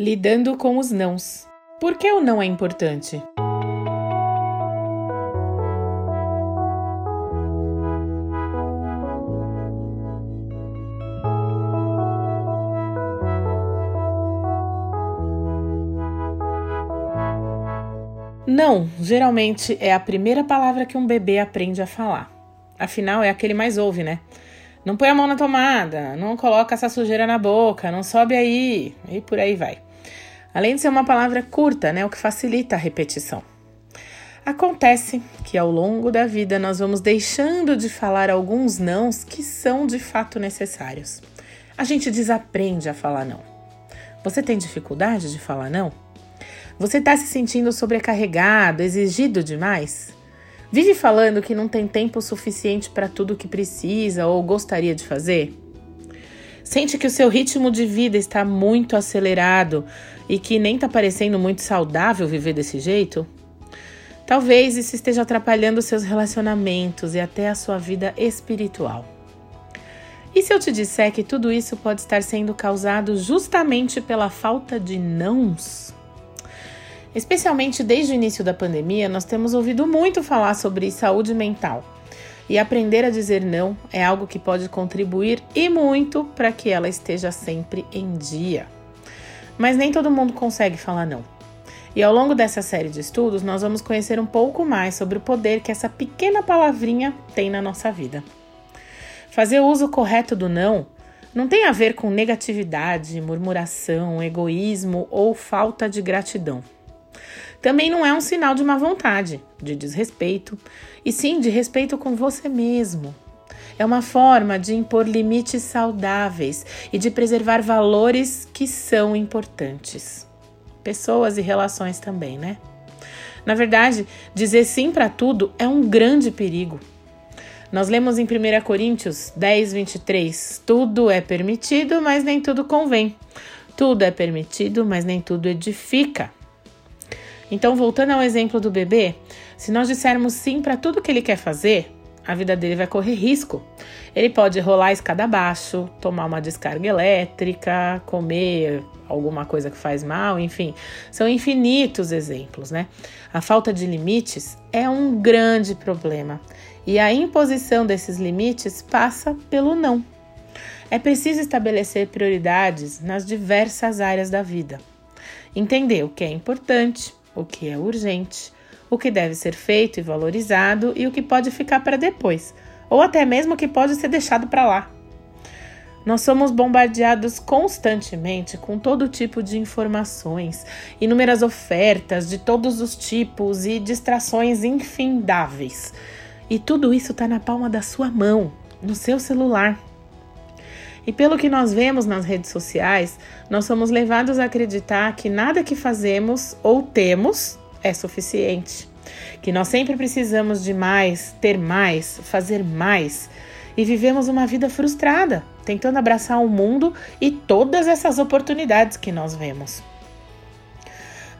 Lidando com os nãos. Por que o não é importante? Não, geralmente é a primeira palavra que um bebê aprende a falar. Afinal, é aquele mais ouve, né? Não põe a mão na tomada, não coloca essa sujeira na boca, não sobe aí, e por aí vai. Além de ser uma palavra curta, né, o que facilita a repetição. Acontece que ao longo da vida nós vamos deixando de falar alguns nãos que são de fato necessários. A gente desaprende a falar não. Você tem dificuldade de falar não? Você está se sentindo sobrecarregado, exigido demais? Vive falando que não tem tempo suficiente para tudo o que precisa ou gostaria de fazer? Sente que o seu ritmo de vida está muito acelerado e que nem está parecendo muito saudável viver desse jeito? Talvez isso esteja atrapalhando seus relacionamentos e até a sua vida espiritual. E se eu te disser que tudo isso pode estar sendo causado justamente pela falta de nãos? Especialmente desde o início da pandemia, nós temos ouvido muito falar sobre saúde mental. E aprender a dizer não é algo que pode contribuir e muito para que ela esteja sempre em dia. Mas nem todo mundo consegue falar não. E ao longo dessa série de estudos, nós vamos conhecer um pouco mais sobre o poder que essa pequena palavrinha tem na nossa vida. Fazer o uso correto do não não tem a ver com negatividade, murmuração, egoísmo ou falta de gratidão também não é um sinal de má vontade, de desrespeito, e sim de respeito com você mesmo. É uma forma de impor limites saudáveis e de preservar valores que são importantes. Pessoas e relações também, né? Na verdade, dizer sim para tudo é um grande perigo. Nós lemos em 1 Coríntios 10, 23: Tudo é permitido, mas nem tudo convém. Tudo é permitido, mas nem tudo edifica. Então, voltando ao exemplo do bebê, se nós dissermos sim para tudo que ele quer fazer, a vida dele vai correr risco. Ele pode rolar a escada abaixo, tomar uma descarga elétrica, comer alguma coisa que faz mal, enfim, são infinitos exemplos, né? A falta de limites é um grande problema e a imposição desses limites passa pelo não. É preciso estabelecer prioridades nas diversas áreas da vida. Entender o que é importante, o que é urgente, o que deve ser feito e valorizado e o que pode ficar para depois, ou até mesmo o que pode ser deixado para lá. Nós somos bombardeados constantemente com todo tipo de informações, inúmeras ofertas de todos os tipos e distrações infindáveis. E tudo isso está na palma da sua mão, no seu celular. E pelo que nós vemos nas redes sociais, nós somos levados a acreditar que nada que fazemos ou temos é suficiente. Que nós sempre precisamos de mais, ter mais, fazer mais. E vivemos uma vida frustrada, tentando abraçar o mundo e todas essas oportunidades que nós vemos.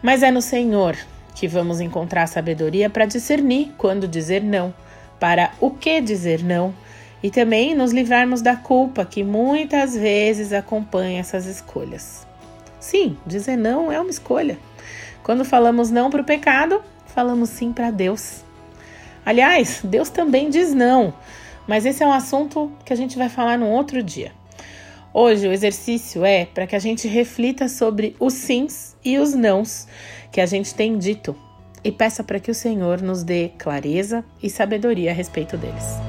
Mas é no Senhor que vamos encontrar sabedoria para discernir quando dizer não, para o que dizer não e também nos livrarmos da culpa que muitas vezes acompanha essas escolhas. Sim, dizer não é uma escolha. Quando falamos não para o pecado, falamos sim para Deus. Aliás, Deus também diz não, mas esse é um assunto que a gente vai falar num outro dia. Hoje o exercício é para que a gente reflita sobre os sims e os nãos que a gente tem dito e peça para que o Senhor nos dê clareza e sabedoria a respeito deles.